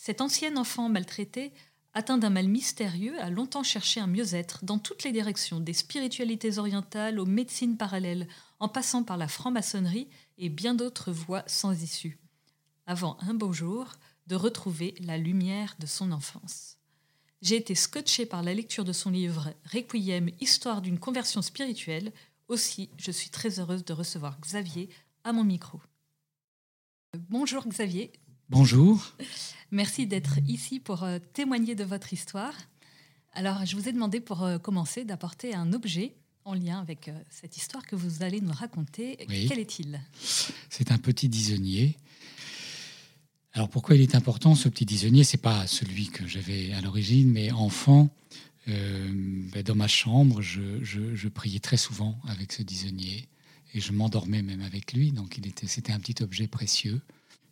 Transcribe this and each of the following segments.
Cet ancien enfant maltraité, atteint d'un mal mystérieux, a longtemps cherché un mieux-être dans toutes les directions, des spiritualités orientales aux médecines parallèles, en passant par la franc-maçonnerie et bien d'autres voies sans issue, avant un beau jour de retrouver la lumière de son enfance. J'ai été scotché par la lecture de son livre Requiem, Histoire d'une conversion spirituelle. Aussi, je suis très heureuse de recevoir Xavier à mon micro. Bonjour Xavier. Bonjour. Merci d'être ici pour euh, témoigner de votre histoire. Alors, je vous ai demandé pour euh, commencer d'apporter un objet en lien avec euh, cette histoire que vous allez nous raconter. Quel est-il? C'est un petit disonnier. Alors pourquoi il est important ce petit disonnier? C'est pas celui que j'avais à l'origine, mais enfant, ben, dans ma chambre, je, je, priais très souvent avec ce disonnier et je m'endormais même avec lui. Donc il était, c'était un petit objet précieux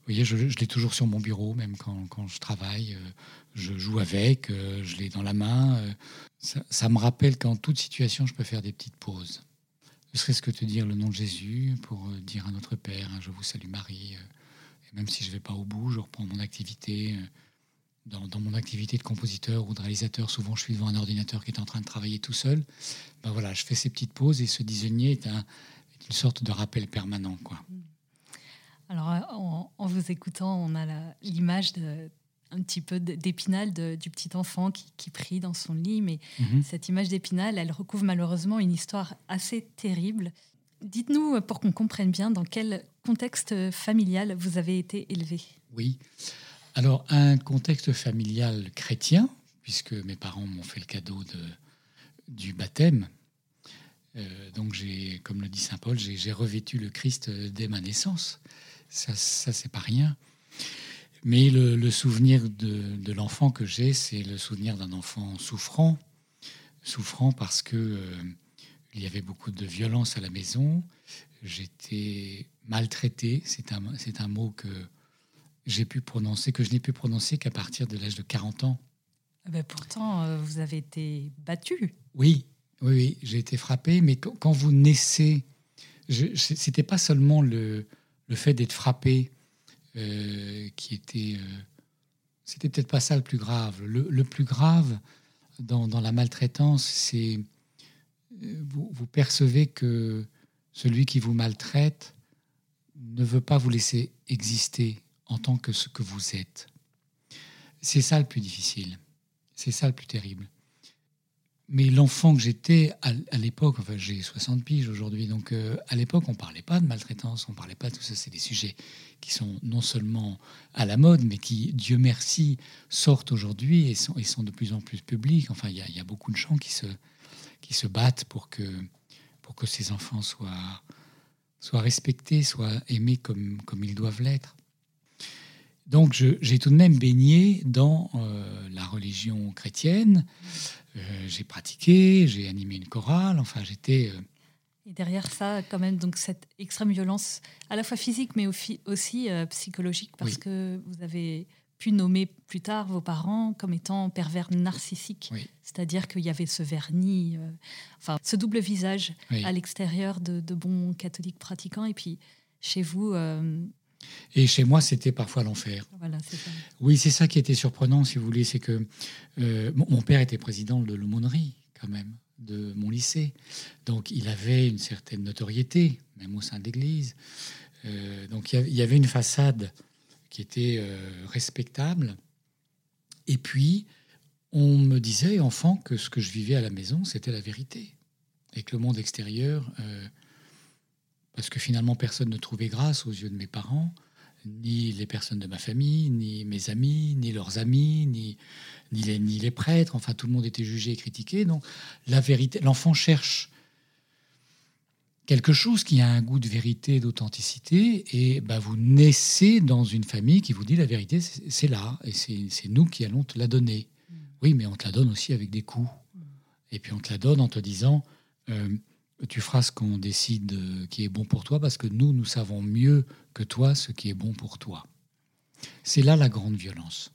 voyez, je, l'ai toujours sur mon bureau, même quand, je travaille. Euh, je joue avec, euh, je l'ai dans la main. Euh, ça, me rappelle qu'en toute situation, je peux faire des petites pauses. Ne serait-ce que te dire le nom de Jésus pour dire à notre Père, hein, je vous salue Marie. Et même si je ne vais pas au bout, je reprends mon activité. Dans, mon activité de compositeur ou de réalisateur, souvent je suis devant un ordinateur qui est en train de travailler tout seul. Ben voilà, je fais ces petites pauses et ce disonnier est, est une sorte de rappel permanent. quoi. Alors, euh, en, vous écoutant, on a l'image un petit peu d'épinal du petit enfant qui, prie dans son lit, mais mhm. cette image d'épinal, elle recouvre malheureusement une histoire assez terrible. Dites-nous, euh, pour qu'on comprenne bien, dans quel contexte familial vous avez été élevé? Oui. Alors, un contexte familial chrétien, puisque mes parents m'ont fait le cadeau de, du baptême. Euh, donc, j'ai, comme le dit saint Paul, j'ai revêtu le Christ dès ma naissance. Ça, ça c'est pas rien. Mais le, souvenir de, l'enfant que j'ai, c'est le souvenir d'un enfant souffrant, souffrant parce que euh, il y avait beaucoup de violence à la maison. J'étais maltraité. C'est un, c'est un mot que j'ai pu prononcer, que je n'ai pu prononcer qu'à partir de l'âge de 40 ans. Ah ben pourtant, euh, vous avez été battu. Oui, oui, oui j'ai été frappé. Mais quand, vous naissez, c'était pas seulement le, le fait d'être frappé, euh, qui était, euh, c'était peut-être pas ça le plus grave. Le, plus grave dans, la maltraitance, c'est euh, vous, vous, percevez que celui qui vous maltraite ne veut pas vous laisser exister en tant que ce que vous êtes. C'est ça le plus difficile. C'est ça le plus terrible mais l'enfant que j'étais à, l'époque, enfin j'ai 60 piges aujourd'hui, donc euh, à l'époque on parlait pas de maltraitance, on parlait pas de tout ça, c'est des sujets qui sont non seulement à la mode, mais qui, Dieu merci, sortent aujourd'hui et sont, de plus en plus publics. Enfin, il y, a beaucoup de gens qui se, battent pour que, ces enfants soient, respectés, soient aimés comme, ils doivent l'être. Donc j'ai tout de même baigné dans euh, la religion chrétienne. J'ai pratiqué, j'ai animé une chorale, enfin j'étais... Euh, Et derrière ça, quand même, donc cette extrême violence, à la fois physique, mais aussi euh, psychologique, parce que vous avez pu nommer plus tard vos parents comme étant pervers narcissiques. C'est-à-dire qu'il y avait ce vernis, enfin, ce double visage à l'extérieur de, de, bons catholiques pratiquants. Et puis, chez vous, et chez moi, c'était parfois l'enfer. Oui, c'est ça qui était surprenant, si vous voulez, c'est que euh, mon père était président de l'aumônerie, quand même, de mon lycée. Donc, il avait une certaine notoriété, même au sein de l'Église. Euh, donc, il y avait une façade qui était euh, respectable. Et puis, on me disait, enfant, que ce que je vivais à la maison, c'était la vérité. avec le monde extérieur, parce que finalement personne ne trouvait grâce aux yeux de mes parents, ni les personnes de ma famille, ni mes amis, ni leurs amis, ni, ni, les, ni les prêtres. Enfin, tout le monde était jugé et critiqué. Donc, la vérité, l'enfant cherche quelque chose qui a un goût de vérité, d'authenticité, et bah, vous naissez dans une famille qui vous dit la vérité, c'est là, et c'est nous qui allons te la donner. Mm. Oui, mais on te la donne aussi avec des coups. Mm. Et puis on te la donne en te disant, euh, tu feras ce qu'on décide euh, qui est bon pour toi, parce que nous, nous savons mieux que toi ce qui est bon pour toi. C'est là la grande violence.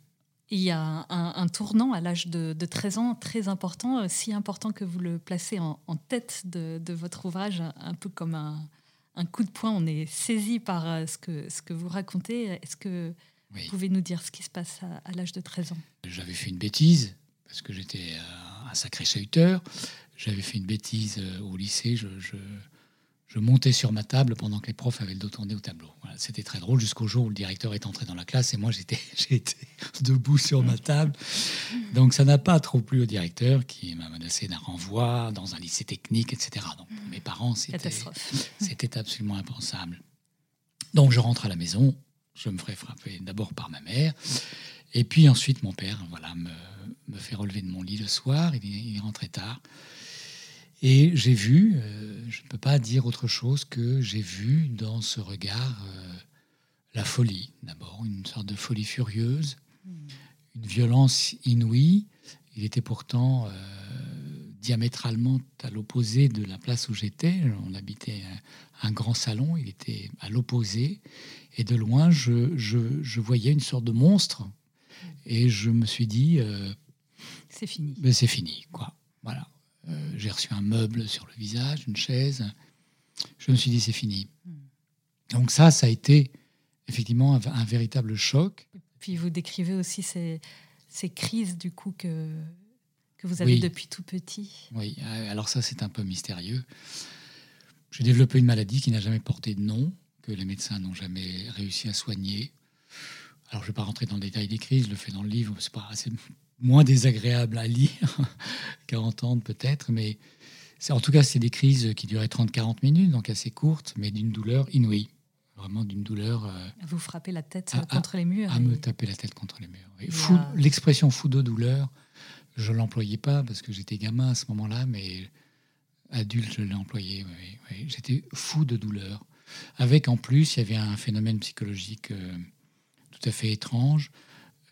Il y a un, tournant à l'âge de, 13 ans très important, euh, si important que vous le placez en, tête de, votre ouvrage, un peu comme un, coup de poing. On est saisi par euh, ce que, ce que vous racontez. Est-ce que vous pouvez nous dire ce qui se passe à, l'âge de 13 ans? J'avais fait une bêtise, parce que j'étais euh, un sacré chahuteur. J'avais fait une bêtise au lycée. je, je montais sur ma table pendant que les profs avaient le dos tourné au tableau. C'était très drôle jusqu'au jour où le directeur est entré dans la classe et moi j'étais debout sur ma table. Donc ça n'a pas trop plu au directeur qui m'a menacé d'un renvoi dans un lycée technique, etc. Donc pour mes parents, c'était absolument impensable. Donc je rentre à la maison, je me ferai frapper d'abord par ma mère et puis ensuite mon père voilà, me, me fait relever de mon lit le soir, il, il est rentré tard. Et j'ai vu, euh, je ne peux pas dire autre chose que j'ai vu dans ce regard euh, la folie, d'abord, une sorte de folie furieuse, hmm. une violence inouïe. Il était pourtant euh, diamétralement à l'opposé de la place où j'étais. On habitait un, grand salon, il était à l'opposé. Et de loin, je, je, voyais une sorte de monstre. Et je me suis dit... c'est fini. Ben, c'est fini, quoi. Voilà. Euh, j'ai reçu un meuble sur le visage, une chaise. Je me suis dit, c'est fini. Hmm. Donc ça, ça a été effectivement un, véritable choc. puis vous décrivez aussi ces, ces crises du coup que, que vous avez depuis tout petit. Oui, euh, alors ça c'est un peu mystérieux. J'ai développé une maladie qui n'a jamais porté de nom, que les médecins n'ont jamais réussi à soigner. Alors je ne vais pas rentrer dans le détail des crises, je le fais dans le livre, c'est pas assez moins désagréable à lire qu'à entendre peut-être, mais en tout cas, c'est des crises qui duraient 30-40 minutes, donc assez courtes, mais d'une douleur inouïe. Vraiment d'une douleur. Euh, vous frappez la tête contre les murs. À me taper la tête contre les murs. L'expression fou de douleur, je ne l'employais pas parce que j'étais gamin à ce moment-là, mais adulte, je l'ai employé. J'étais fou de douleur. Avec en plus, il y avait un phénomène psychologique euh, tout à fait étrange.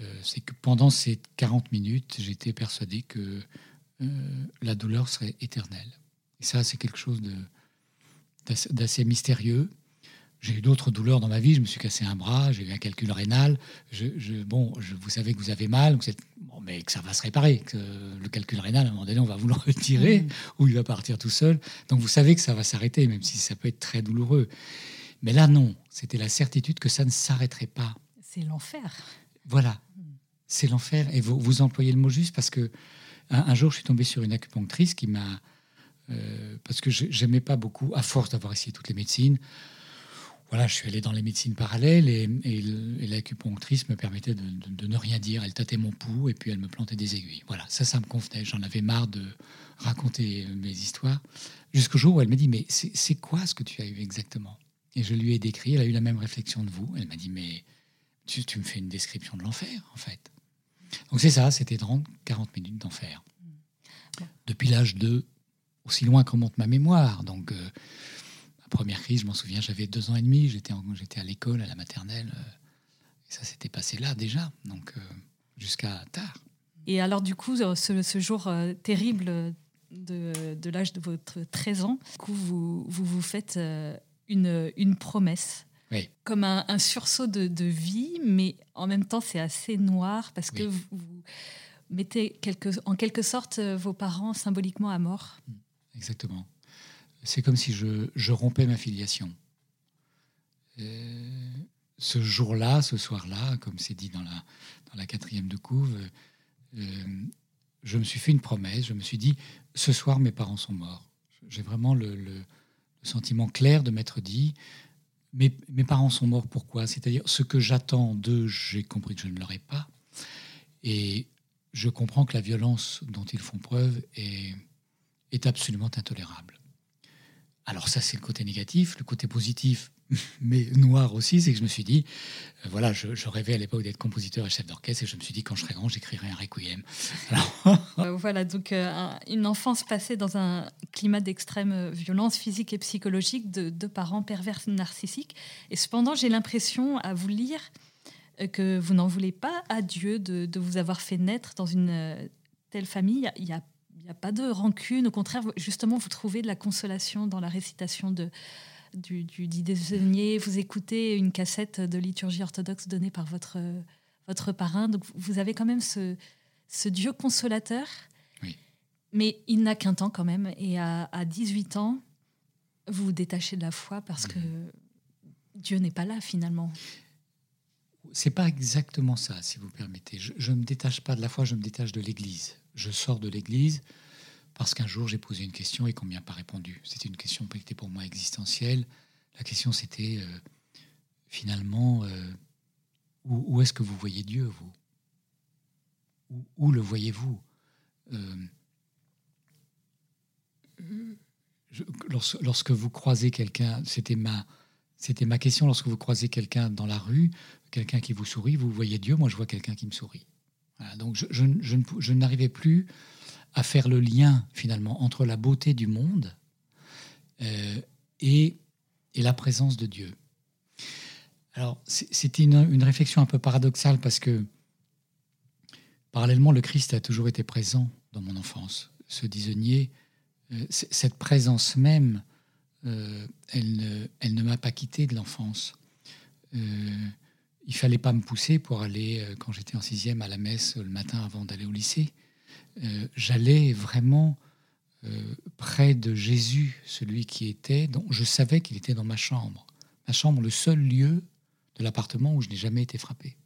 Euh, c'est que pendant ces 40 minutes, j'étais persuadé que euh, la douleur serait éternelle. Et ça, c'est quelque chose d'assez mystérieux. J'ai eu d'autres douleurs dans ma vie. Je me suis cassé un bras, j'ai eu un calcul rénal. Je, bon, je, vous savez que vous avez mal, vous êtes, bon, mais que ça va se réparer. Que le calcul rénal, à un moment donné, on va vous le retirer mmh. ou il va partir tout seul. Donc vous savez que ça va s'arrêter, même si ça peut être très douloureux. Mais là, non. C'était la certitude que ça ne s'arrêterait pas. C'est l'enfer. Voilà. C'est l'enfer. Et vous, vous employez le mot juste parce que un, jour, je suis tombé sur une acupunctrice qui m'a. Euh, parce que j'aimais pas beaucoup, à force d'avoir essayé toutes les médecines. Voilà, je suis allé dans les médecines parallèles et, l'acupunctrice me permettait de, ne rien dire. Elle tâtait mon pouls et puis elle me plantait des aiguilles. Voilà, ça, ça me convenait. J'en avais marre de raconter mes histoires. Jusqu'au jour où elle m'a dit Mais c'est quoi ce que tu as eu exactement? Et je lui ai décrit. Elle a eu la même réflexion de vous. Elle m'a dit Mais tu, me fais une description de l'enfer, en fait. Donc c'est ça, c'était 30, 40 minutes d'enfer. Depuis l'âge de, aussi loin que remonte ma mémoire. Donc, euh, ma première crise, je m'en souviens, j'avais deux ans et demi, j'étais, j'étais à l'école, à la maternelle. Euh, et ça s'était passé là déjà, donc euh, jusqu'à tard. Et alors, du coup, ce, ce jour terrible de, de, l'âge de votre 13 ans, du coup, vous, vous vous faites une, une promesse comme un, sursaut de, vie, mais en même temps c'est assez noir parce que vous, mettez quelque, en quelque sorte euh, vos parents symboliquement à mort. Mm, exactement. C'est comme si je, rompais ma filiation. Euh, ce jour-là, ce soir-là, comme c'est dit dans la, dans la quatrième de couve, euh, je me suis fait une promesse, je me suis dit, ce soir mes parents sont morts. J'ai vraiment le, le sentiment clair de m'être dit, mes, parents sont morts pourquoi? C'est-à-dire, ce que j'attends d'eux, j'ai compris que je ne l'aurai pas. Et je comprends que la violence dont ils font preuve est, est absolument intolérable. Alors ça, c'est le côté négatif. Le côté positif, mais noir aussi, c'est que je me suis dit, euh, voilà, je, rêvais à l'époque d'être compositeur et chef d'orchestre, et je me suis dit, quand je serai grand, j'écrirai un requiem. Euh, voilà, donc euh, une enfance passée dans un climat d'extrême violence physique et psychologique de parents pervers narcissiques. Et cependant, j'ai l'impression, à vous lire, que vous n'en voulez pas à Dieu de, vous avoir fait naître dans une telle famille. Il n'y a pas de rancune. Au contraire, justement, vous trouvez de la consolation dans la récitation de, du, du, Vous écoutez une cassette de liturgie orthodoxe donnée par votre, votre parrain. Donc, vous avez quand même ce, ce Dieu consolateur. Mais il n'a qu'un temps quand même. Et à, 18 ans, vous vous détachez de la foi parce que Dieu n'est pas là finalement. C'est pas exactement ça, si vous permettez. Je ne me détache pas de la foi, je me détache de l'Église. Je sors de l'Église parce qu'un jour j'ai posé une question et qu'on ne m'y a pas répondu. C'était une question qui était pour moi existentielle. La question c'était euh, finalement euh, où, est-ce que vous voyez Dieu, vous? Où, le voyez-vous? Euh, lorsque, vous croisez quelqu'un, c'était ma, c'était ma question, lorsque vous croisez quelqu'un dans la rue, quelqu'un qui vous sourit, vous voyez Dieu, moi je vois quelqu'un qui me sourit. donc je, je, je n'arrivais plus à faire le lien finalement entre la beauté du monde euh, et, et, la présence de Dieu. Alors c'était une, réflexion un peu paradoxale parce que parallèlement le Christ a toujours été présent dans mon enfance. Ce disonnier, euh, cette présence même, euh, elle ne, elle ne m'a pas quitté de l'enfance. il fallait pas me pousser pour aller, quand j'étais en sixième, à la messe le matin avant d'aller au lycée. Euh, j'allais vraiment euh, près de Jésus, celui qui était, dont je savais qu'il était dans ma chambre. Ma chambre, le seul lieu de l'appartement où je n'ai jamais été frappé.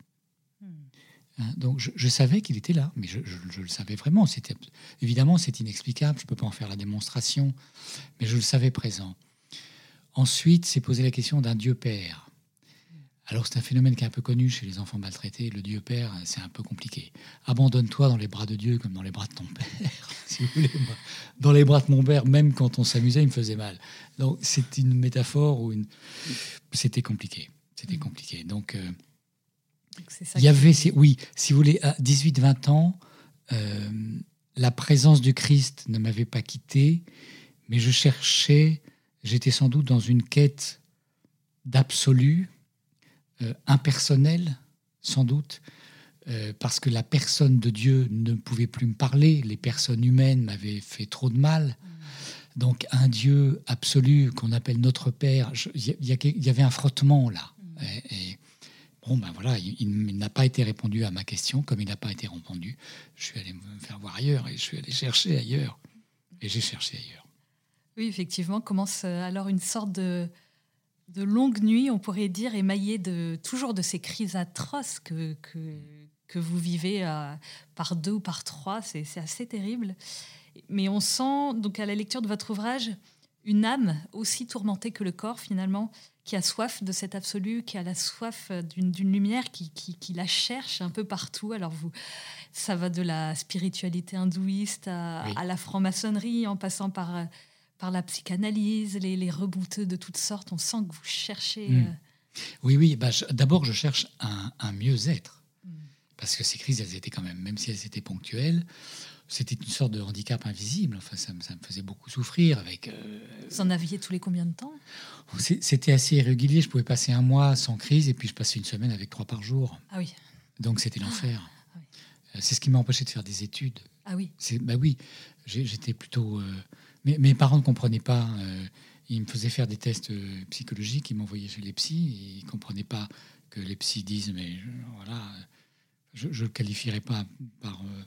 Hmm. Hein, donc je, savais qu'il était là, mais je, le savais vraiment. C'était évidemment c'est inexplicable, je ne peux pas en faire la démonstration, mais je le savais présent. Ensuite, c'est poser la question d'un Dieu Père. Alors c'est un phénomène qui est un peu connu chez les enfants maltraités. Le Dieu Père, c'est un peu compliqué. Abandonne-toi dans les bras de Dieu comme dans les bras de ton père. si vous voulez. Dans les bras de mon père, même quand on s'amusait, il me faisait mal. Donc c'est une métaphore ou une. C'était compliqué. C'était compliqué. Donc, euh, il y avait, oui, si vous voulez, à 18-20 ans, euh, la présence du Christ ne m'avait pas quitté, mais je cherchais, j'étais sans doute dans une quête d'absolu euh, impersonnel, sans doute, euh, parce que la personne de Dieu ne pouvait plus me parler, les personnes humaines m'avaient fait trop de mal. Donc un Dieu absolu qu'on appelle notre Père, il y, avait un frottement là. Et, bon, ben voilà, il, n'a pas été répondu à ma question, comme il n'a pas été répondu. Je suis allé me faire voir ailleurs et je suis allé chercher ailleurs. Et j'ai cherché ailleurs. Oui, effectivement, commence euh, alors une sorte de, de longues nuits, on pourrait dire, émaillées de, toujours de ces crises atroces que, que, vous vivez euh, par deux ou par trois. C'est assez terrible. Mais on sent, donc à la lecture de votre ouvrage, une âme aussi tourmentée que le corps, finalement, qui a soif de cet absolu, qui a la soif d'une lumière, qui, qui, la cherche un peu partout. Alors, vous, ça va de la spiritualité hindouiste à, à la franc-maçonnerie, en passant par euh, par la psychanalyse, les, les rebouteux de toutes sortes. On sent que vous cherchez. Hmm. Euh, oui, oui. Bah, D'abord, je cherche un, mieux-être. Hmm. Parce que ces crises, elles étaient quand même, même si elles étaient ponctuelles, c'était une sorte de handicap invisible. Enfin, ça, me faisait beaucoup souffrir. Avec, euh, Vous en aviez tous les combien de temps? C'était assez irrégulier. Je pouvais passer un mois sans crise et puis je passais une semaine avec trois par jour. Ah oui. Donc c'était l'enfer. Ah, euh, C'est ce qui m'a empêché de faire des études. Ah oui. Bah oui. J'étais plutôt. Mais mes parents ne comprenaient pas. Euh, ils me faisaient faire des tests euh, psychologiques, ils m'envoyaient chez les psys, et ils ne comprenaient pas que les psys disent, mais voilà, je ne le qualifierais pas par, euh,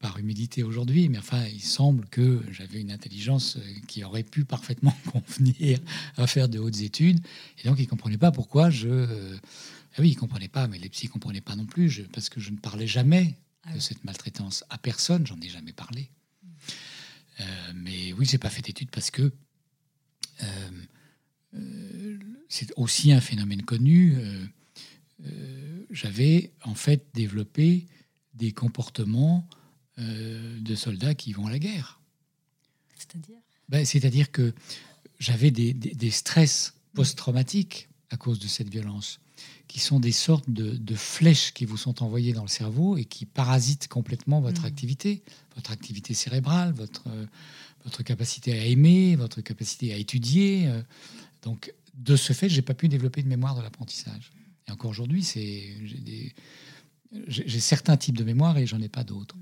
par humilité aujourd'hui, mais enfin, il semble que j'avais une intelligence qui aurait pu parfaitement convenir à faire de hautes études, et donc ils ne comprenaient pas pourquoi je... Ah oui, ils ne comprenaient pas, mais les psys ne comprenaient pas non plus, parce que je ne parlais jamais ah de cette maltraitance à personne, j'en ai jamais parlé. Euh, mais oui, j'ai pas fait d'études parce que euh, euh, c'est aussi un phénomène connu. J'avais en fait développé des comportements de soldats qui vont à la guerre. C'est-à-dire? Ben, C'est-à-dire que j'avais des, des, stress post-traumatiques à cause de cette violence, qui sont des sortes de, flèches qui vous sont envoyées dans le cerveau et qui parasitent complètement votre mmh. activité, votre activité cérébrale, votre, votre capacité à aimer, votre capacité à étudier. Euh. Donc, de ce fait, j'ai pas pu développer de mémoire de l'apprentissage. Et encore aujourd'hui, c'est j'ai certains types de mémoire et j'en ai pas d'autres.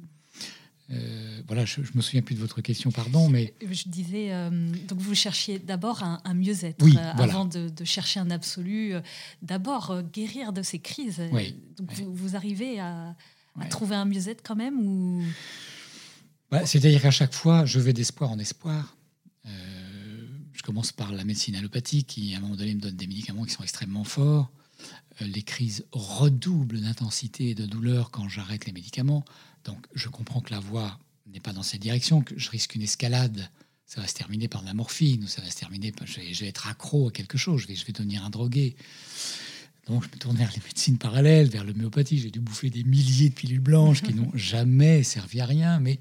Euh, voilà, je, ne me souviens plus de votre question, pardon, mais je disais euh, donc vous cherchiez d'abord un, mieux-être avant de, chercher un absolu. d'abord guérir de ces crises. Donc Vous, arrivez à, trouver un mieux-être quand même ou C'est-à-dire qu'à chaque fois, je vais d'espoir en espoir. Je commence par la médecine allopathique qui, à un moment donné, me donne des médicaments qui sont extrêmement forts. Euh, les crises redoublent d'intensité et de douleur quand j'arrête les médicaments. Donc, je comprends que la voie n'est pas dans cette direction, que je risque une escalade. Ça va se terminer par de la morphine, ou ça va se terminer par. Je vais, être accro à quelque chose, je vais, je vais devenir un drogué. Donc, je me tourne vers les médecines parallèles, vers l'homéopathie. J'ai dû bouffer des milliers de pilules blanches qui n'ont jamais servi à rien, mais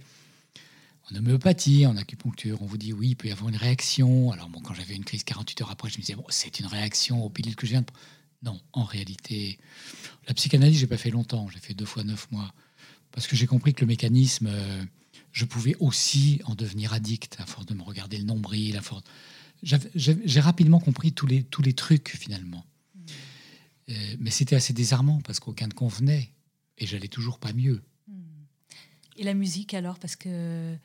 en homéopathie, en acupuncture, on vous dit oui, il peut y avoir une réaction. Alors, bon, quand j'avais une crise 48 heures après, je me disais, c'est une réaction aux pilules que je viens de. Non, en réalité, la psychanalyse, j'ai pas fait longtemps. J'ai fait deux fois neuf mois. Parce que j'ai compris que le mécanisme, euh, je pouvais aussi en devenir addict à force de me regarder le nombril. À force... J'ai rapidement compris tous les, tous les trucs, finalement. Euh, mais c'était assez désarmant parce qu'aucun ne convenait. Et j'allais toujours pas mieux. Et la musique alors? Parce que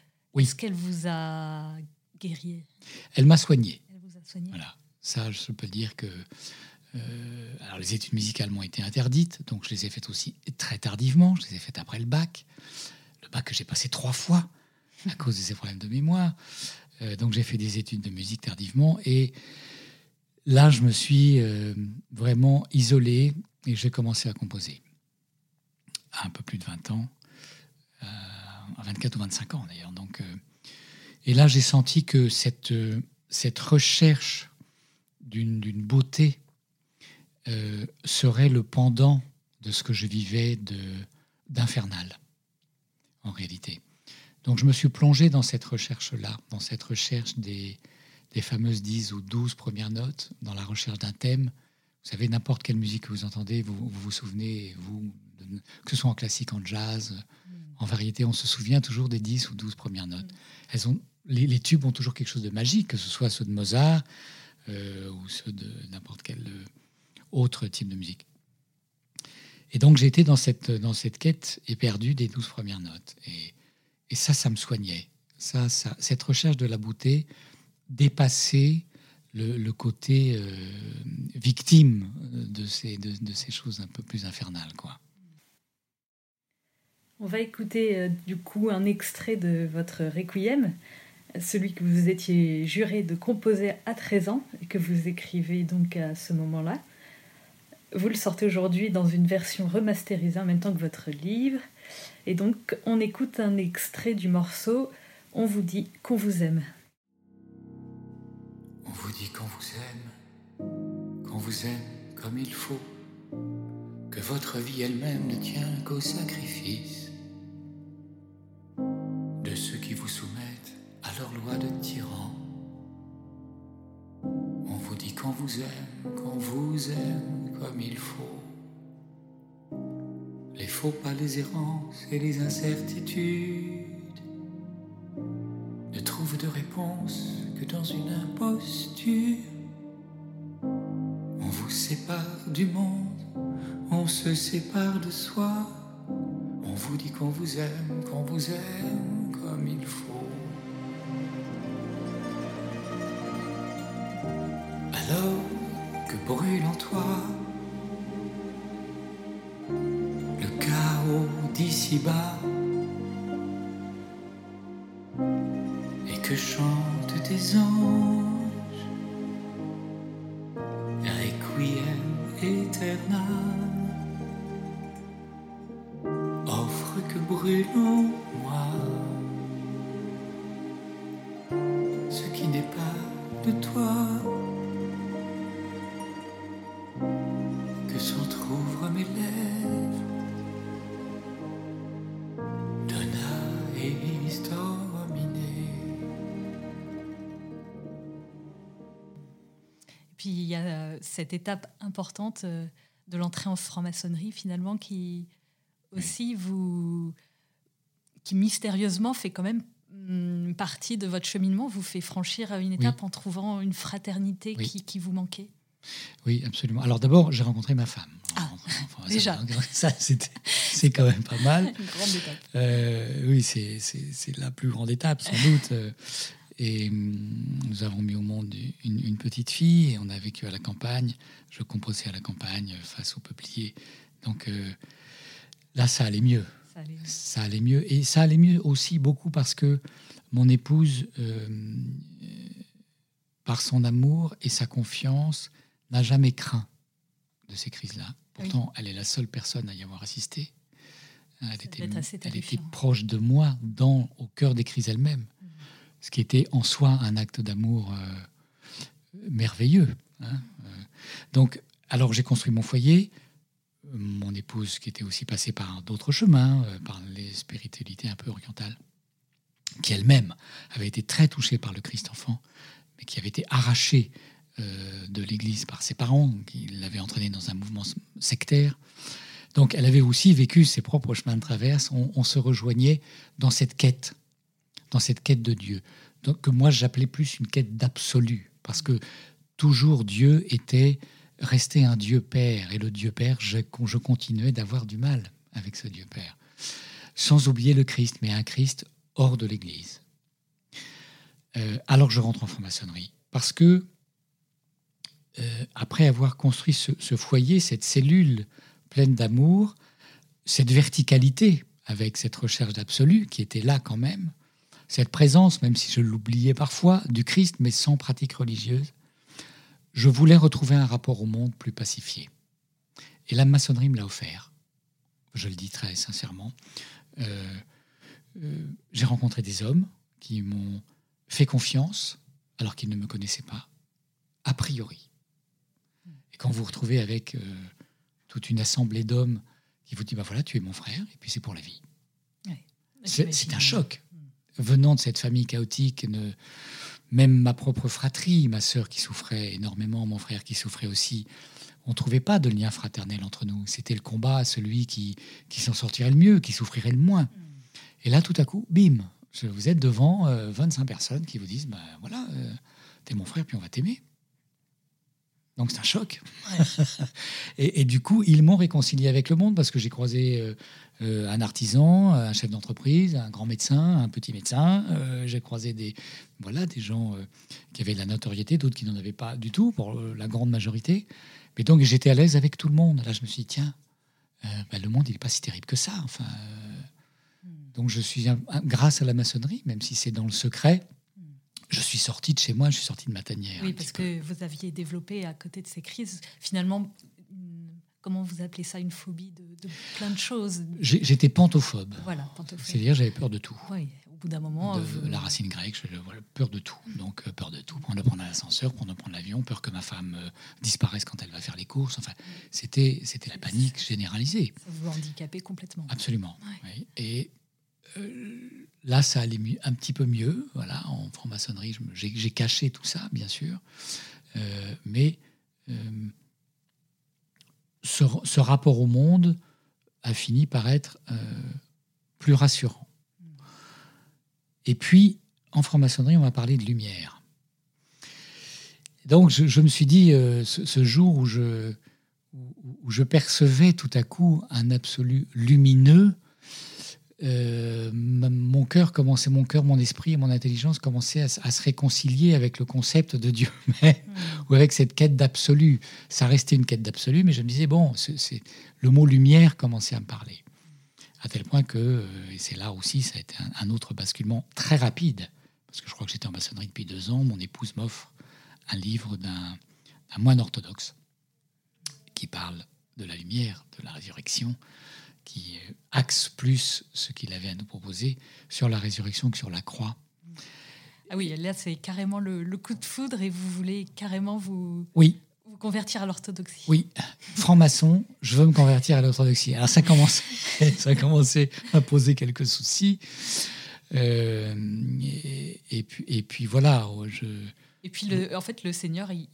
est-ce qu'elle vous a guéri? Elle m'a soigné. Voilà. Ça, je peux dire que. Euh, alors, les études musicales m'ont été interdites, donc je les ai faites aussi très tardivement. Je les ai faites après le bac. Le bac que j'ai passé trois fois à cause de ces problèmes de mémoire. Euh, donc, j'ai fait des études de musique tardivement. Et là, je me suis euh, vraiment isolé et j'ai commencé à composer. À un peu plus de 20 ans à 24 ou 25 ans d'ailleurs. Donc, euh, et là, j'ai senti que cette, euh, cette recherche d'une beauté euh, serait le pendant de ce que je vivais d'infernal, en réalité. Donc je me suis plongé dans cette recherche-là, dans cette recherche des, des, fameuses 10 ou 12 premières notes, dans la recherche d'un thème. Vous savez, n'importe quelle musique que vous entendez, vous vous, vous souvenez, vous, que ce soit en classique, en jazz, en variété, on se souvient toujours des 10 ou 12 premières notes. Elles ont, les, tubes ont toujours quelque chose de magique, que ce soit ceux de Mozart euh, ou ceux de n'importe quel euh, autre type de musique. Et donc été dans cette, dans cette quête éperdue des 12 premières notes. Et, et ça, ça me soignait. Ça, ça, cette recherche de la beauté dépassait le, côté euh, victime de ces, de, de, ces choses un peu plus infernales. quoi. On va écouter euh, du coup un extrait de votre requiem, celui que vous étiez juré de composer à 13 ans et que vous écrivez donc à ce moment-là. Vous le sortez aujourd'hui dans une version remasterisée en même temps que votre livre. Et donc on écoute un extrait du morceau On vous dit qu'on vous aime. On vous dit qu'on vous aime, qu'on vous aime comme il faut, que votre vie elle-même ne tient qu'au sacrifice vous aime, qu'on vous aime comme il faut. Les faux pas, les errances et les incertitudes ne trouvent de réponse que dans une imposture. On vous sépare du monde, on se sépare de soi. On vous dit qu'on vous aime, qu'on vous aime comme il faut. Alors que brûle en toi le chaos d'ici-bas et que chantent tes anges requiem éternel. Offre que brûle en moi Et puis il y a euh, cette étape importante euh, de l'entrée en franc-maçonnerie finalement qui aussi vous qui mystérieusement fait quand même hum, partie de votre cheminement, vous fait franchir une étape en trouvant une fraternité qui vous manquait. Oui, absolument. Alors d'abord, j'ai rencontré ma femme. Ah, déjà. Ça, c'est quand même pas mal. Une grande étape. Euh, oui, c'est la plus grande étape, sans doute. Et hum, nous avons mis au monde une, petite fille et on a vécu à la campagne. Je composais à la campagne face aux peupliers. Donc euh, là, ça allait mieux. Ça allait mieux. Et ça allait mieux aussi beaucoup parce que mon épouse, euh, par son amour et sa confiance, n'a jamais craint de ces crises-là. Pourtant, elle est la seule personne à y avoir assisté. Elle était, elle était proche de moi, dans, au cœur des crises elles-mêmes ce qui était en soi un acte d'amour euh, merveilleux. Hein, euh. Donc, alors j'ai construit mon foyer, mon épouse qui était aussi passée par d'autres chemins, euh, par les spiritualités un peu orientales, qui elle-même avait été très touchée par le Christ enfant, mais qui avait été arrachée de l'Église par ses parents, qui l'avaient entraînée dans un mouvement sectaire. Donc elle avait aussi vécu ses propres chemins de traverse. on se rejoignait dans cette quête dans cette quête de Dieu, donc, que moi j'appelais plus une quête d'absolu, parce que toujours Dieu était resté un Dieu Père, et le Dieu Père, je, je continuais d'avoir du mal avec ce Dieu Père, sans oublier le Christ, mais un Christ hors de l'Église. Euh, alors je rentre en franc-maçonnerie, parce que après avoir construit ce, ce foyer, cette cellule pleine d'amour, cette verticalité avec cette recherche d'absolu qui était là quand même, cette présence, même si je l'oubliais parfois, du Christ, mais sans pratique religieuse, je voulais retrouver un rapport au monde plus pacifié. Et la maçonnerie me l'a offert. Je le dis très sincèrement. Euh, euh, j'ai rencontré des hommes qui m'ont fait confiance alors qu'ils ne me connaissaient pas, a priori. Et quand vous vous retrouvez avec euh, toute une assemblée d'hommes qui vous dit, bah voilà, tu es mon frère, et puis c'est pour la vie. C'est un choc venant de cette famille chaotique, ne, même ma propre fratrie, ma sœur qui souffrait énormément, mon frère qui souffrait aussi, on ne trouvait pas de lien fraternel entre nous. C'était le combat, celui qui, qui s'en sortirait le mieux, qui souffrirait le moins. Et là, tout à coup, bim, vous êtes devant 25 euh, personnes qui vous disent, ben voilà, euh, t'es mon frère, puis on va t'aimer. Donc c'est un choc. et, du coup, ils m'ont réconcilié avec le monde parce que j'ai croisé euh, euh, un artisan, un chef d'entreprise, un grand médecin, un petit médecin. Euh, j'ai croisé des, voilà, des gens qui avaient de la notoriété, d'autres qui n'en avaient pas du tout, pour la grande majorité. Mais donc j'étais à l'aise avec tout le monde. Là, je me suis dit, tiens, bah, le monde, il n'est pas si terrible que ça. Enfin, donc je suis, grâce à la maçonnerie, même si c'est dans le secret, je suis sorti de chez moi, je suis sorti de ma tanière. Oui, parce que vous aviez développé à côté de ces crises, finalement, comment vous appelez ça, une phobie de, plein de choses. J'étais pantophobe. Voilà. C'est-à-dire j'avais peur de tout. Oui, au bout d'un moment. De La racine grecque, je, peur de tout. Donc euh, peur de tout, peur de prendre l'ascenseur, peur de prendre l'avion, peur que ma femme euh, disparaisse quand elle va faire les courses. Enfin, c'était c'était la panique généralisée. Ça vous handicapait complètement. Absolument. Oui. Et là, ça allait un petit peu mieux. Voilà, en franc-maçonnerie, j'ai caché tout ça, bien sûr. Euh, mais euh, ce, rapport au monde a fini par être plus rassurant. Et puis, en franc-maçonnerie, on m'a parlé de lumière. Donc, je, me suis dit, ce, jour où je percevais tout à coup un absolu lumineux, euh, mon cœur commençait, mon cœur, mon esprit et mon intelligence commençaient à, se réconcilier avec le concept de Dieu, mais, ou avec cette quête d'absolu. Ça restait une quête d'absolu, mais je me disais, bon, c'est, le mot lumière commençait à me parler. À tel point que, euh, et c'est là aussi, ça a été un, autre basculement très rapide, parce que je crois que j'étais en maçonnerie depuis deux ans, mon épouse m'offre un livre d'un moine orthodoxe qui parle de la lumière, de la résurrection, qui axe plus ce qu'il avait à nous proposer sur la résurrection que sur la croix. Ah oui, là c'est carrément le, coup de foudre et vous voulez carrément vous, oui. vous convertir à l'orthodoxie. Oui, franc-maçon, je veux me convertir à l'orthodoxie. Alors ça commence, ça a commencé à poser quelques soucis. Euh, et, puis, et puis voilà. Je, et puis le, en fait, le Seigneur, il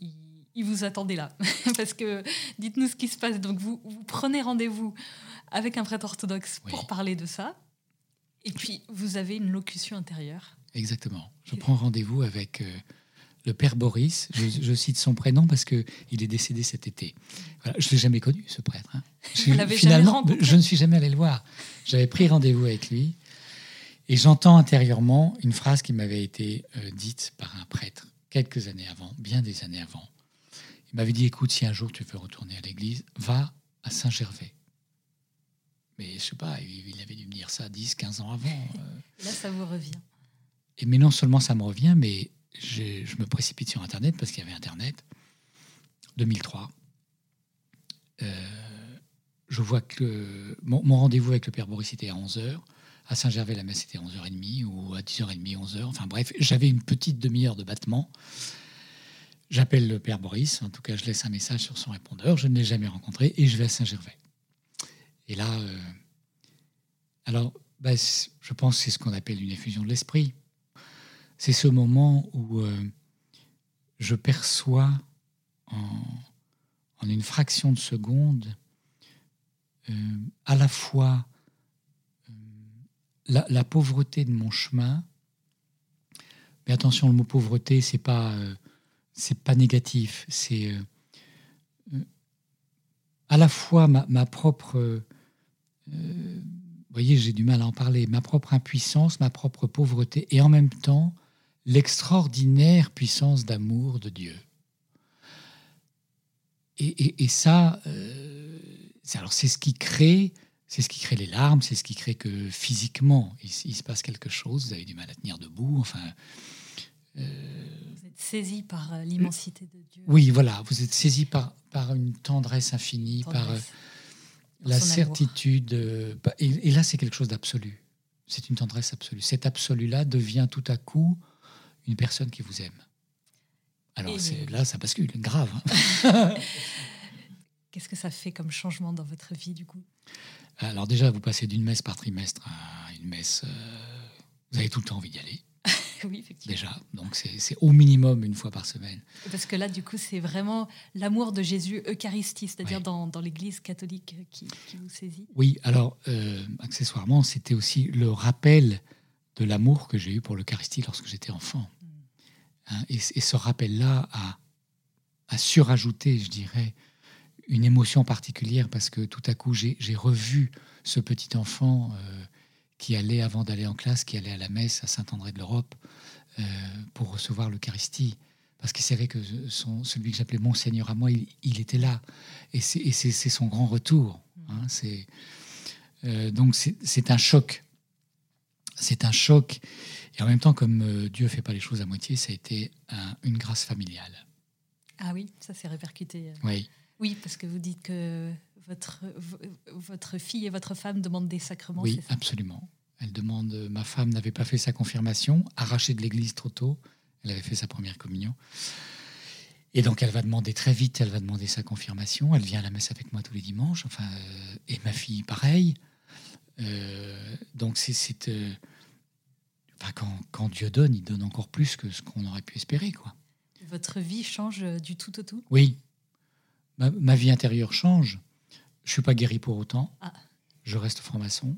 il vous attendait là. Parce que dites-nous ce qui se passe. Donc vous, vous prenez rendez-vous avec un prêtre orthodoxe pour parler de ça. Et puis vous avez une locution intérieure. Exactement. Je prends rendez-vous avec euh, le père Boris. Je, je cite son prénom parce que il est décédé cet été. Voilà, je l'ai jamais connu, ce prêtre. hein. Je- Vous l'avez jamais finalement, rencontré je ne suis jamais allé le voir. J'avais pris rendez-vous avec lui et j'entends intérieurement une phrase qui m'avait été euh, dite par un prêtre quelques années avant, bien des années avant. Il m'avait dit "Écoute, si un jour tu veux retourner à l'église, va à Saint-Gervais." Mais je sais pas, il avait dû me dire ça 10, 15 ans avant. euh. Là, ça vous revient. Et mais non seulement ça me revient, mais je, je me précipite sur Internet parce qu'il y avait Internet. 2003. Euh, je vois que mon, mon rendez-vous avec le père Boris était à 11h. À Saint-Gervais, la messe était à 11h30 ou à 10h30, 11h. Enfin bref, j'avais une petite demi-heure de battement. J'appelle le père Boris. En tout cas, je laisse un message sur son répondeur. Je ne l'ai jamais rencontré et je vais à Saint-Gervais. Et là, euh, alors, bah, je pense que c'est ce qu'on appelle une effusion de l'esprit. C'est ce moment où euh, je perçois en, une fraction de seconde euh, à la fois la, la pauvreté de mon chemin, mais attention, le mot pauvreté, c'est pas c'est pas négatif, c'est à la fois ma, propre euh, voyez, j'ai du mal à en parler, ma propre impuissance, ma propre pauvreté, et en même temps l'extraordinaire puissance d'amour de Dieu. Et, ça, euh, alors c'est ce qui crée, c'est ce qui crée les larmes, c'est ce qui crée que physiquement il, il se passe quelque chose. Vous avez du mal à tenir debout. Enfin, Vous êtes saisi par euh, l'immensité de Dieu. oui, voilà, vous êtes saisi par par une tendresse infinie, par euh, Tendresse. La certitude. euh, bah, et, et là, c'est quelque chose d'absolu. C'est une tendresse absolue. Cet absolu-là devient tout à coup une personne qui vous aime. Alors c'est- là, ça bascule, grave. hein. Qu'est-ce que ça fait comme changement dans votre vie du coup? Alors déjà, vous passez d'une messe par trimestre à une messe. euh, vous avez tout le temps envie d'y aller, Oui, effectivement. déjà. Donc c'est au minimum une fois par semaine. Parce que là, du coup, c'est vraiment l'amour de Jésus Eucharistie, c'est-à-dire Ouais. dans, dans l'Église catholique qui, qui vous saisit. Oui, alors euh, accessoirement, c'était aussi le rappel de l'amour que j'ai eu pour l'Eucharistie lorsque j'étais enfant. Hein, et, et ce rappel-là a, a surajouté, je dirais, une émotion particulière parce que tout à coup, j'ai j'ai revu ce petit enfant euh, qui allait, avant d'aller en classe, qui allait à la messe à Saint-André de l'Europe euh, pour recevoir l'Eucharistie. Parce qu'il savait que son, celui que j'appelais mon Seigneur à moi, il, il était là. Et c'est son grand retour. hein, c'est, euh, donc c'est un choc. C'est un choc. Et en même temps, comme euh, Dieu fait pas les choses à moitié, ça a été un- une grâce familiale. Ah oui, ça s'est répercuté. euh. Oui, Oui, parce que vous dites que votre, votre fille et votre femme demandent des sacrements, oui, absolument. Elle demande. Ma femme n'avait pas fait sa confirmation, arrachée de l'église trop tôt. Elle avait fait sa première communion. Et donc, elle va demander très vite, elle va demander sa confirmation. Elle vient à la messe avec moi tous les dimanches. Enfin, euh, et ma fille, pareil. Euh, donc, c'est. c'est, euh, enfin, quand, quand Dieu donne, il donne encore plus que ce qu'on aurait pu espérer, quoi. Votre vie change du tout au tout? Oui, ma, ma vie intérieure change. Je suis pas guéri pour autant. Ah. Je reste franc-maçon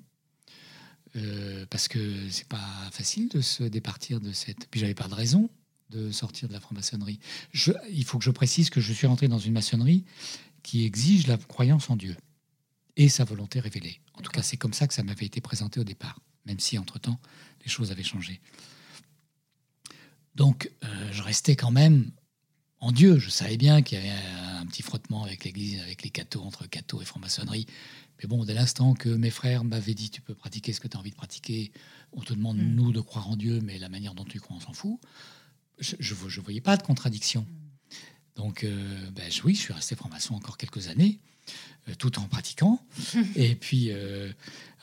euh, parce que c'est pas facile de se départir de cette. Puis j'avais pas de raison de sortir de la franc-maçonnerie. Il faut que je précise que je suis rentré dans une maçonnerie qui exige la croyance en Dieu et sa volonté révélée. En tout cas, c'est comme ça que ça m'avait été présenté au départ, même si entre-temps, les choses avaient changé. Donc, euh, je restais quand même en Dieu. Je savais bien qu'il y avait un petit frottement avec l'Église, avec les cathos, entre cathos et franc-maçonnerie. Mais bon, dès l'instant que mes frères m'avaient dit tu peux pratiquer ce que tu as envie de pratiquer, on te demande, Mm. nous, de croire en Dieu, mais la manière dont tu crois, on s'en fout. Je ne voyais pas de contradiction. Donc, euh, ben, oui, je suis resté franc-maçon encore quelques années, euh, tout en pratiquant. et puis, euh,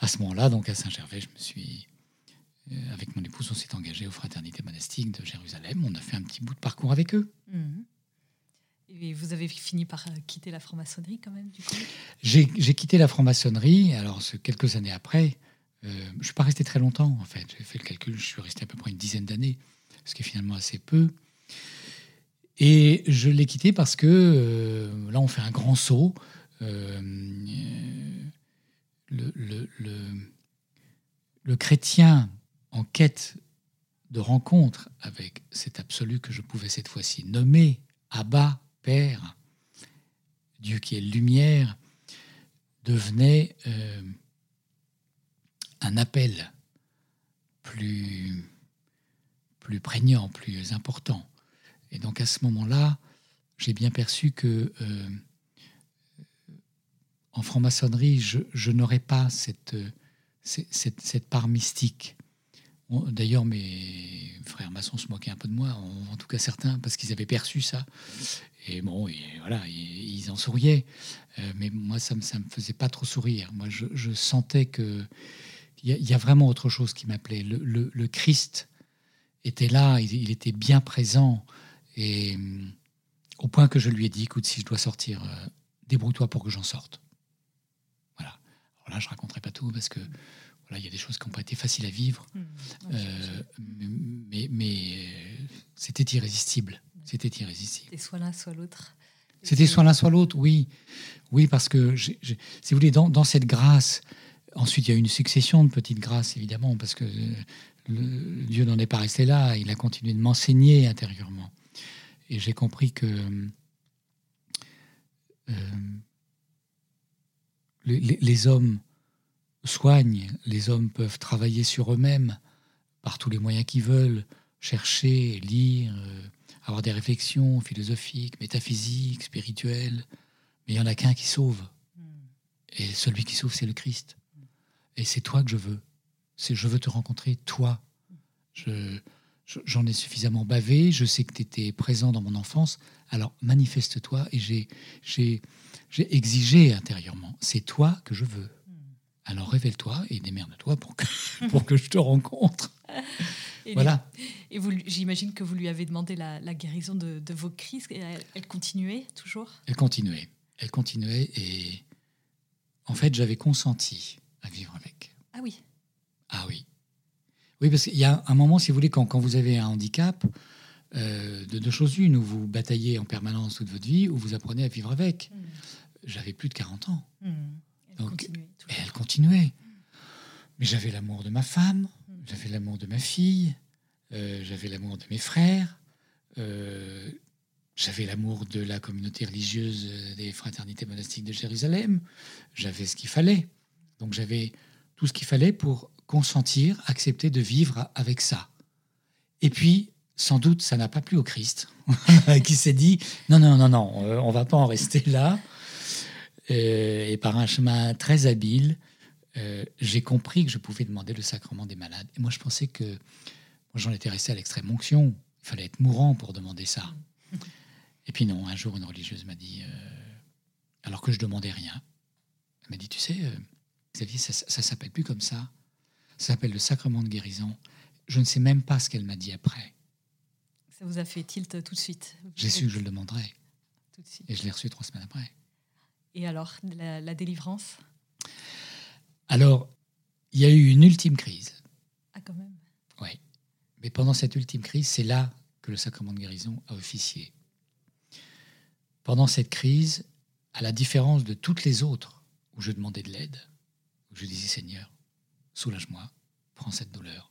à ce moment-là, donc à Saint-Gervais, je me suis. avec mon épouse, on s'est engagé aux fraternités monastiques de Jérusalem. On a fait un petit bout de parcours avec eux. Mhm. Vous avez fini par euh, quitter la franc-maçonnerie quand même, J'ai quitté la franc-maçonnerie, alors quelques années après. euh, je ne suis pas resté très longtemps, en fait. J'ai fait le calcul, je suis resté à peu près une dizaine d'années, ce qui est finalement assez peu. Et je l'ai quitté parce que euh, là, on fait un grand saut. Le chrétien en quête de rencontre avec cet absolu que je pouvais cette fois-ci nommer Abba, Père, Dieu qui est lumière, devenait euh, un appel plus, plus prégnant, plus important. Et donc à ce moment-là, j'ai bien perçu que euh, en franc-maçonnerie, je, n'aurais pas cette, cette, part mystique. D'ailleurs, mes frères maçons se moquaient un peu de moi, en, tout cas certains, parce qu'ils avaient perçu ça. Et bon, et voilà, ils, en souriaient. Euh, mais moi, ça ne me, faisait pas trop sourire. Moi, je, sentais que il y, a vraiment autre chose qui m'appelait. Le, Christ était là, il, était bien présent. Et au point que je lui ai dit, écoute, si je dois sortir, euh, débrouille-toi pour que j'en sorte. Voilà. Alors là, je raconterai pas tout parce que voilà, il y a des choses qui n'ont pas été faciles à vivre, mmh. euh, mais, mais c'était irrésistible. C'était irrésistible. C'était soit l'un, soit l'autre. C'était soit l'un, soit l'autre, oui. Oui, parce que, si vous voulez, dans, dans, cette grâce, ensuite, il y a une succession de petites grâces, évidemment, parce que le, Dieu n'en est pas resté là. Il a continué de m'enseigner intérieurement. Et j'ai compris que euh, les, les, hommes soignent, les hommes peuvent travailler sur eux-mêmes par tous les moyens qu'ils veulent, chercher, lire, euh, avoir des réflexions philosophiques, métaphysiques, spirituelles. Mais il n'y en a qu'un qui sauve. Et celui qui sauve, c'est le Christ. Et c'est toi que je veux. C'est je veux te rencontrer, toi. Je, j'en ai suffisamment bavé, je sais que tu étais présent dans mon enfance, alors manifeste-toi et j'ai, j'ai, j'ai exigé intérieurement, c'est toi que je veux. Alors révèle-toi et démerde-toi pour que, pour que je te rencontre. Et voilà. et vous, j'imagine que vous lui avez demandé la, la guérison de, de, vos crises. Elle, elle, continuait toujours? Elle continuait. Elle continuait et en fait, j'avais consenti à vivre avec. Ah oui. Ah oui. Oui, parce qu'il y a un moment, si vous voulez, quand, quand vous avez un handicap, euh, de deux choses une, où vous bataillez en permanence toute votre vie, ou vous apprenez à vivre avec. Mmh. J'avais plus de 40 ans. Mmh. Elle Donc, continuait, Mais j'avais l'amour de ma femme, j'avais l'amour de ma fille, euh, j'avais l'amour de mes frères, euh, j'avais l'amour de la communauté religieuse des fraternités monastiques de Jérusalem, j'avais ce qu'il fallait. Donc j'avais tout ce qu'il fallait pour consentir, accepter de vivre avec ça. Et puis, sans doute, ça n'a pas plu au Christ, qui s'est dit non, non, non, non, euh, on va pas en rester là. Euh, et par un chemin très habile, euh, j'ai compris que je pouvais demander le sacrement des malades. Et moi, je pensais que j'en étais resté à l'extrême onction. Il fallait être mourant pour demander ça. Et puis non, un jour, une religieuse m'a dit, euh, alors que je demandais rien, elle m'a dit, tu sais, euh, Xavier, ça, ça s'appelle plus comme ça. Ça s'appelle le sacrement de guérison. Je ne sais même pas ce qu'elle m'a dit après. Ça vous a fait tilt tout de suite? J'ai su que je le demanderais. Tout de suite. Et je l'ai reçu trois semaines après. Et alors, la, la délivrance? Alors, il y a eu une ultime crise. Ah, quand même Oui. Mais pendant cette ultime crise, c'est là que le sacrement de guérison a officié. Pendant cette crise, à la différence de toutes les autres où je demandais de l'aide, où je disais Seigneur, soulage-moi, prends cette douleur,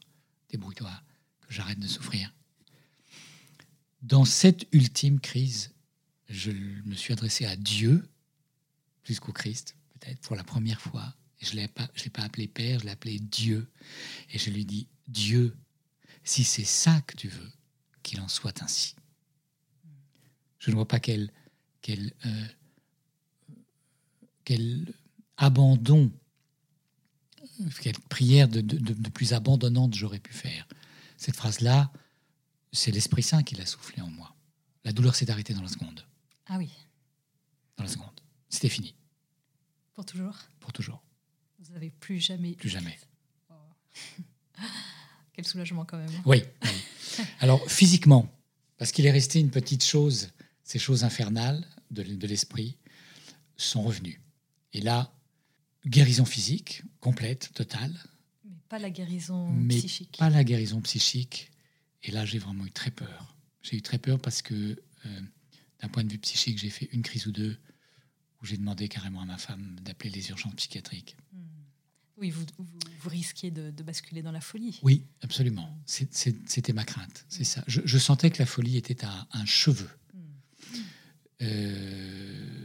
débrouille-toi, que j'arrête de souffrir. Dans cette ultime crise, je me suis adressé à Dieu, plus qu'au Christ, peut-être pour la première fois. Et je ne l'ai pas, pas appelé Père, je l'ai appelé Dieu. Et je lui dis, Dieu, si c'est ça que tu veux, qu'il en soit ainsi. Je ne vois pas quel, quel, euh, quel abandon quelle prière de, de, de, plus abandonnante j'aurais pu faire. Cette phrase-là, c'est l'Esprit Saint qui l'a soufflé en moi. La douleur s'est arrêtée dans la seconde. Ah oui. Dans la seconde. C'était fini. Pour toujours Pour toujours. Vous n'avez plus jamais. Plus jamais. Oh. Quel soulagement quand même. Oui. oui. Alors, physiquement, parce qu'il est resté une petite chose, ces choses infernales de, de l'esprit sont revenues. Et là, guérison physique complète, totale. Mais pas la guérison mais psychique. Pas la guérison psychique. Et là, j'ai vraiment eu très peur. J'ai eu très peur parce que euh, d'un point de vue psychique, j'ai fait une crise ou deux où j'ai demandé carrément à ma femme d'appeler les urgences psychiatriques. Hmm. Oui, vous, vous, risquiez de, basculer dans la folie. Oui, absolument. C'était ma crainte, c'est ça. Je, sentais que la folie était un, un cheveu. Hmm. Euh,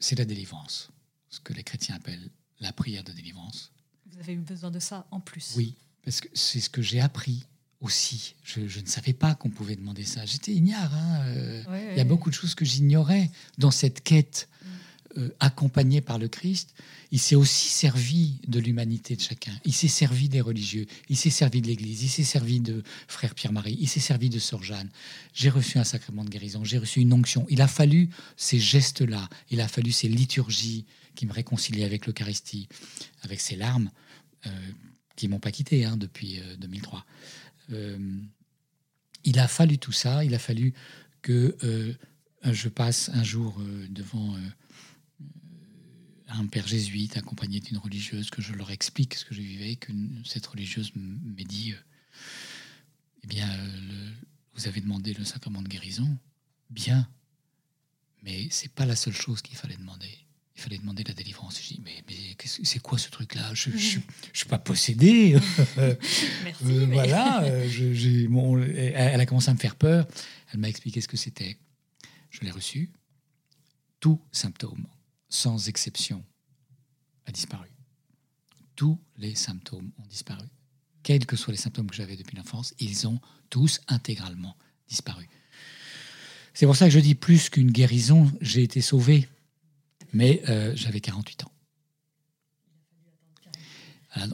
c'est la délivrance, ce que les chrétiens appellent la prière de délivrance. Vous avez eu besoin de ça en plus. Oui, parce que c'est ce que j'ai appris aussi. Je, ne savais pas qu'on pouvait demander ça. J'étais ignare. Hein, euh, il y a beaucoup de choses que j'ignorais dans cette quête euh, accompagnée par le Christ. Il s'est aussi servi de l'humanité de chacun. Il s'est servi des religieux. Il s'est servi de l'Église. Il s'est servi de frère Pierre-Marie. Il s'est servi de sœur Jeanne. J'ai reçu un sacrement de guérison. J'ai reçu une onction. Il a fallu ces gestes-là. Il a fallu ces liturgies qui me réconciliaient avec l'Eucharistie, avec ces larmes. Euh, qui m'ont pas quitté hein, depuis 2003. Euh, il a fallu tout ça, il a fallu que euh, je passe un jour euh, devant un père jésuite accompagné d'une religieuse, que je leur explique ce que je vivais, que cette religieuse m'ait dit Eh bien, vous avez demandé le sacrement de guérison, bien, mais c'est pas la seule chose qu'il fallait demander il fallait demander la délivrance. Je dis, mais, mais c'est quoi ce truc-là? Je ne suis pas possédé. Merci. Euh, voilà, euh, elle a commencé à me faire peur. Elle m'a expliqué ce que c'était. Je l'ai reçu. Tout symptôme, sans exception, a disparu. Tous les symptômes ont disparu. Quels que soient les symptômes que j'avais depuis l'enfance, ils ont tous intégralement disparu. C'est pour ça que je dis plus qu'une guérison, j'ai été sauvé mais euh, j'avais 48 ans.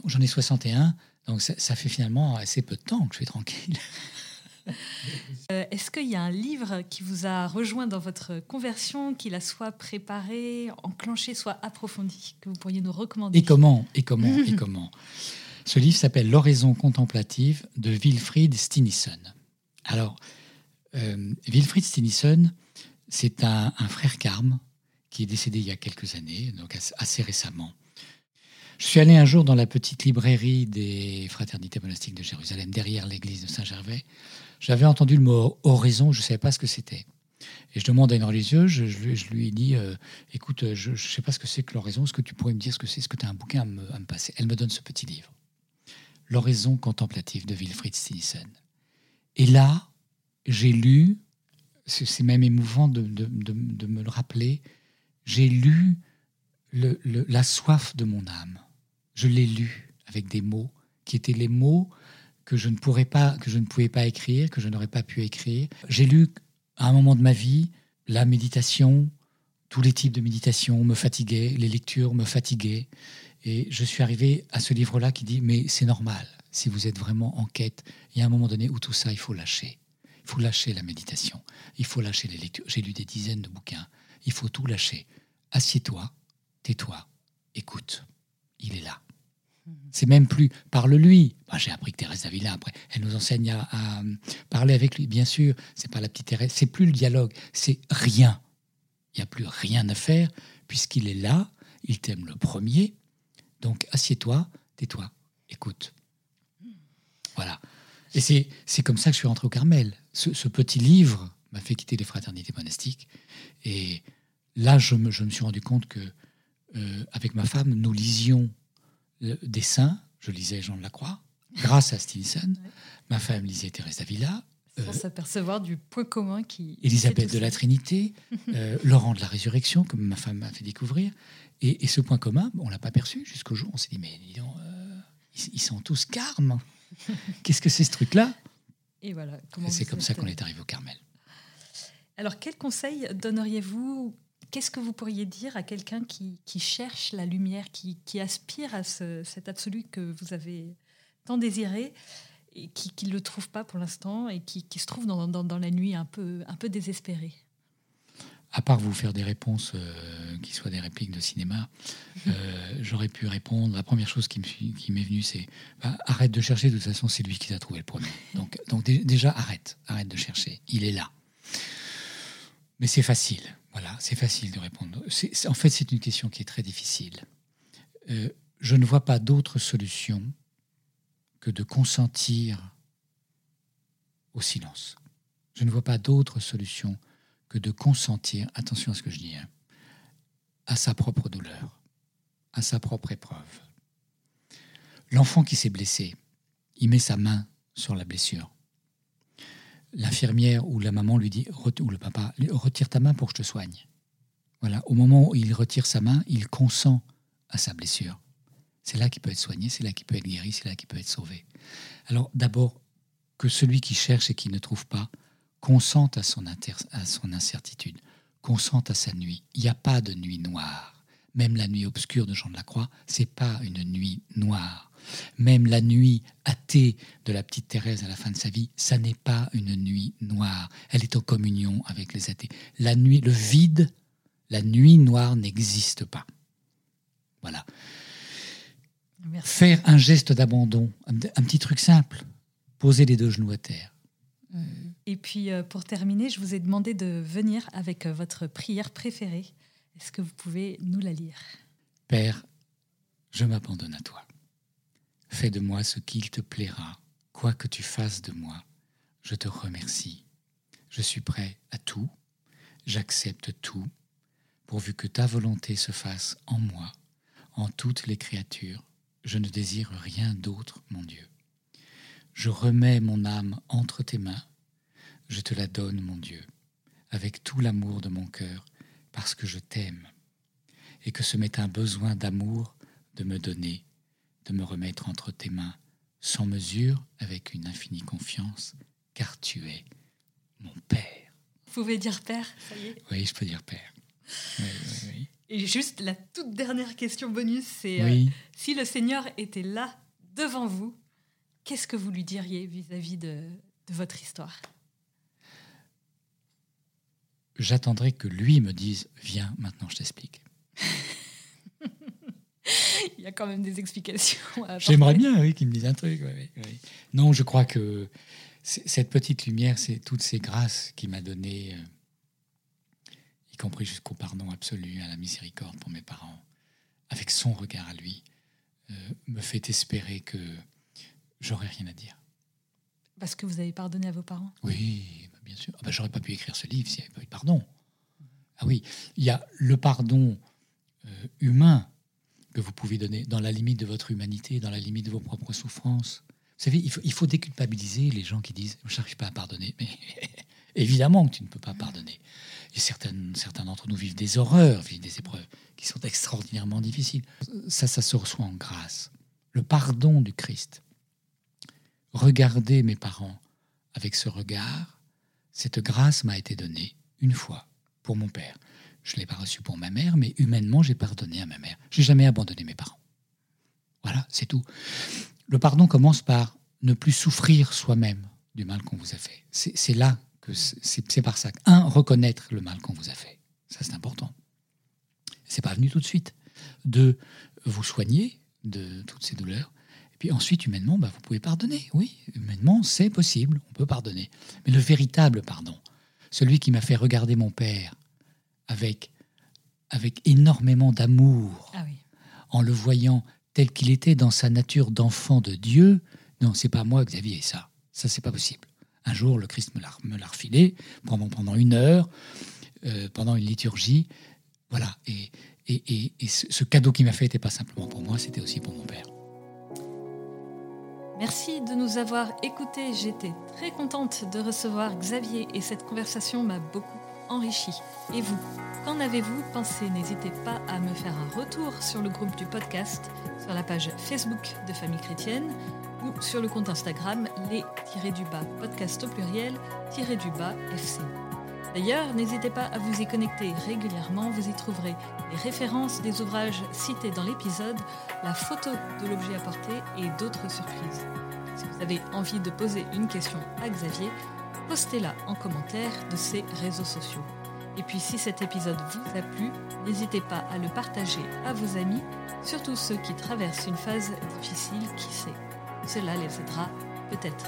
J'en ai 61, donc ça, fait finalement assez peu de temps que je suis tranquille. Euh, est-ce qu'il y a un livre qui vous a rejoint dans votre conversion, qui l'a soit préparé, enclenché, soit approfondi, que vous pourriez nous recommander? Et comment Et comment Et comment? Ce livre s'appelle L'oraison contemplative de Wilfried Stinnison. Alors, euh, Wilfried Stinnison, c'est un, un, frère carme qui est décédé il y a quelques années, donc assez récemment. Je suis allé un jour dans la petite librairie des fraternités monastiques de Jérusalem, derrière l'église de Saint-Gervais. J'avais entendu le mot oraison, je ne savais pas ce que c'était. Et je demande à une religieuse, je, lui ai dit, euh, écoute, je ne sais pas ce que c'est que l'oraison, est-ce que tu pourrais me dire ce que c'est, est-ce que tu as un bouquin à me, passer? Elle me donne ce petit livre, L'oraison contemplative de Wilfried Stinnison. Et là, j'ai lu, c'est même émouvant de me le rappeler, j'ai lu la soif de mon âme. Je l'ai lu avec des mots qui étaient les mots que je ne pourrais pas, que je ne pouvais pas écrire, que je n'aurais pas pu écrire. J'ai lu à un moment de ma vie la méditation, tous les types de méditation me fatiguaient, les lectures me fatiguaient, et je suis arrivé à ce livre-là qui dit mais c'est normal si vous êtes vraiment en quête. Il y a un moment donné où tout ça il faut lâcher. Il faut lâcher la méditation. Il faut lâcher les lectures. J'ai lu des dizaines de bouquins. Il faut tout lâcher assieds-toi, tais-toi, écoute, il est là. C'est même plus parle-lui. J'ai appris que Thérèse d'Avila, après, elle nous enseigne à, parler avec lui. Bien sûr, c'est pas la petite Thérèse, c'est plus le dialogue, c'est rien. Il n'y a plus rien à faire puisqu'il est là, il t'aime le premier. Donc assieds-toi, tais-toi, écoute. Voilà. Et c'est comme ça que je suis rentré au Carmel. Ce, petit livre m'a fait quitter les fraternités monastiques. Et là, je me, suis rendu compte que euh, avec ma femme, nous lisions des saints. Je lisais Jean de la Croix, grâce à Stevenson. Ma femme lisait Thérèse d'Avila. Sans euh, s'apercevoir du point commun qui. Élisabeth de la Trinité, euh, Laurent de la Résurrection, comme ma femme m'a fait découvrir. Et, ce point commun, on l'a pas perçu jusqu'au jour où on s'est dit mais ils, sont tous carmes. Qu'est-ce que c'est ce truc-là? Et voilà. C'est comme ça qu'on est arrivé au Carmel. Alors, quel conseil donneriez-vous Qu'est-ce que vous pourriez dire à quelqu'un qui, cherche la lumière, qui, aspire à cet absolu que vous avez tant désiré et qui ne le trouve pas pour l'instant et qui, se trouve dans, la nuit un peu, un peu désespéré à part vous faire des réponses euh, qui soient des répliques de cinéma, euh, j'aurais pu répondre. La première chose qui m'est venue, c'est bah, arrête de chercher. De toute façon, c'est lui qui t'a trouvé le premier. Donc, donc déjà, arrête, arrête de chercher. Il est là. Mais c'est facile. Voilà, c'est facile de répondre. en fait, c'est une question qui est très difficile. Euh, je ne vois pas d'autre solution que de consentir au silence. Je ne vois pas d'autre solution que de consentir, attention à ce que je dis, hein, à sa propre douleur, à sa propre épreuve. L'enfant qui s'est blessé, il met sa main sur la blessure. L'infirmière ou la maman lui dit, ou le papa, retire ta main pour que je te soigne. Voilà, au moment où il retire sa main, il consent à sa blessure. C'est là qu'il peut être soigné, c'est là qu'il peut être guéri, c'est là qu'il peut être sauvé. Alors d'abord, que celui qui cherche et qui ne trouve pas consente à son, incertitude, consente à sa nuit. Il n'y a pas de nuit noire. Même la nuit obscure de Jean de la Croix, c'est pas une nuit noire. Même la nuit athée de la petite Thérèse à la fin de sa vie, ça n'est pas une nuit noire. Elle est en communion avec les athées. La nuit, le vide, la nuit noire n'existe pas. Voilà. Faire un geste d'abandon, un, petit truc simple, poser les deux genoux à terre. Et puis euh, pour terminer, je vous ai demandé de venir avec euh, votre prière préférée. Est-ce que vous pouvez nous la lire? Père, je m'abandonne à toi. Fais de moi ce qu'il te plaira, quoi que tu fasses de moi. Je te remercie. Je suis prêt à tout, j'accepte tout, pourvu que ta volonté se fasse en moi, en toutes les créatures. Je ne désire rien d'autre, mon Dieu. Je remets mon âme entre tes mains, je te la donne, mon Dieu, avec tout l'amour de mon cœur, parce que je t'aime, et que ce m'est un besoin d'amour de me donner de me remettre entre tes mains sans mesure, avec une infinie confiance, car tu es mon Père. Vous pouvez dire Père, ça y est Oui, je peux dire Père. Et juste la toute dernière question bonus, c'est euh, si le Seigneur était là, devant vous, qu'est-ce que vous lui diriez vis-à-vis de, de votre histoire? J'attendrai que lui me dise, viens, maintenant je t'explique. Il y a quand même des explications. J'aimerais bien, oui, qu'il me dise un truc. Non, je crois que cette petite lumière, c'est toutes ces grâces qu'il m'a données, euh, y compris jusqu'au pardon absolu, à la miséricorde pour mes parents, avec son regard à lui, euh, me fait espérer que j'aurai rien à dire. Parce que vous avez pardonné à vos parents? Oui, bah, bien sûr. Ah bah, J'aurais pas pu écrire ce livre s'il n'y avait pas eu de pardon. Ah oui, il y a le pardon euh, humain que vous pouvez donner dans la limite de votre humanité, dans la limite de vos propres souffrances. Vous savez, il faut, il faut déculpabiliser les gens qui disent Je n'arrive pas à pardonner. Mais évidemment que tu ne peux pas pardonner. Et certaines, certains d'entre nous vivent des horreurs, vivent des épreuves qui sont extraordinairement difficiles. Ça, ça se reçoit en grâce. Le pardon du Christ. Regardez mes parents avec ce regard. Cette grâce m'a été donnée une fois pour mon père. Je ne l'ai pas reçu pour ma mère, mais humainement, j'ai pardonné à ma mère. J'ai jamais abandonné mes parents. Voilà, c'est tout. Le pardon commence par ne plus souffrir soi-même du mal qu'on vous a fait. C'est là que c'est par ça. Un, reconnaître le mal qu'on vous a fait. Ça, c'est important. C'est pas venu tout de suite. Deux, vous soigner de toutes ces douleurs. Et puis ensuite, humainement, bah, vous pouvez pardonner. Oui, humainement, c'est possible. On peut pardonner. Mais le véritable pardon, celui qui m'a fait regarder mon père avec, avec énormément d'amour, ah en le voyant tel qu'il était dans sa nature d'enfant de Dieu. Non, c'est pas moi, Xavier, ça. Ça, c'est pas possible. Un jour, le Christ me l'a refilé pendant, pendant une heure, euh, pendant une liturgie. Voilà. Et, et, et, ce cadeau qu'il m'a fait n'était pas simplement pour moi, c'était aussi pour mon Père. Merci de nous avoir écoutés. J'étais très contente de recevoir Xavier et cette conversation m'a beaucoup enrichi. Et vous, qu'en avez-vous pensé? N'hésitez pas à me faire un retour sur le groupe du podcast, sur la page Facebook de Famille Chrétienne ou sur le compte Instagram les-du-bas podcast au pluriel-du-bas FC. D'ailleurs, n'hésitez pas à vous y connecter régulièrement, vous y trouverez les références des ouvrages cités dans l'épisode, la photo de l'objet apporté et d'autres surprises. Si vous avez envie de poser une question à Xavier, postez-la en commentaire de ces réseaux sociaux. Et puis si cet épisode vous a plu, n'hésitez pas à le partager à vos amis, surtout ceux qui traversent une phase difficile, qui sait. Cela les aidera peut-être.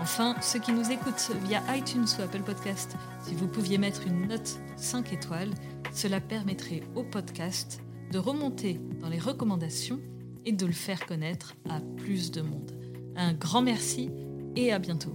Enfin, ceux qui nous écoutent via iTunes ou Apple Podcast, si vous pouviez mettre une note 5 étoiles, cela permettrait au podcast de remonter dans les recommandations et de le faire connaître à plus de monde. Un grand merci et à bientôt.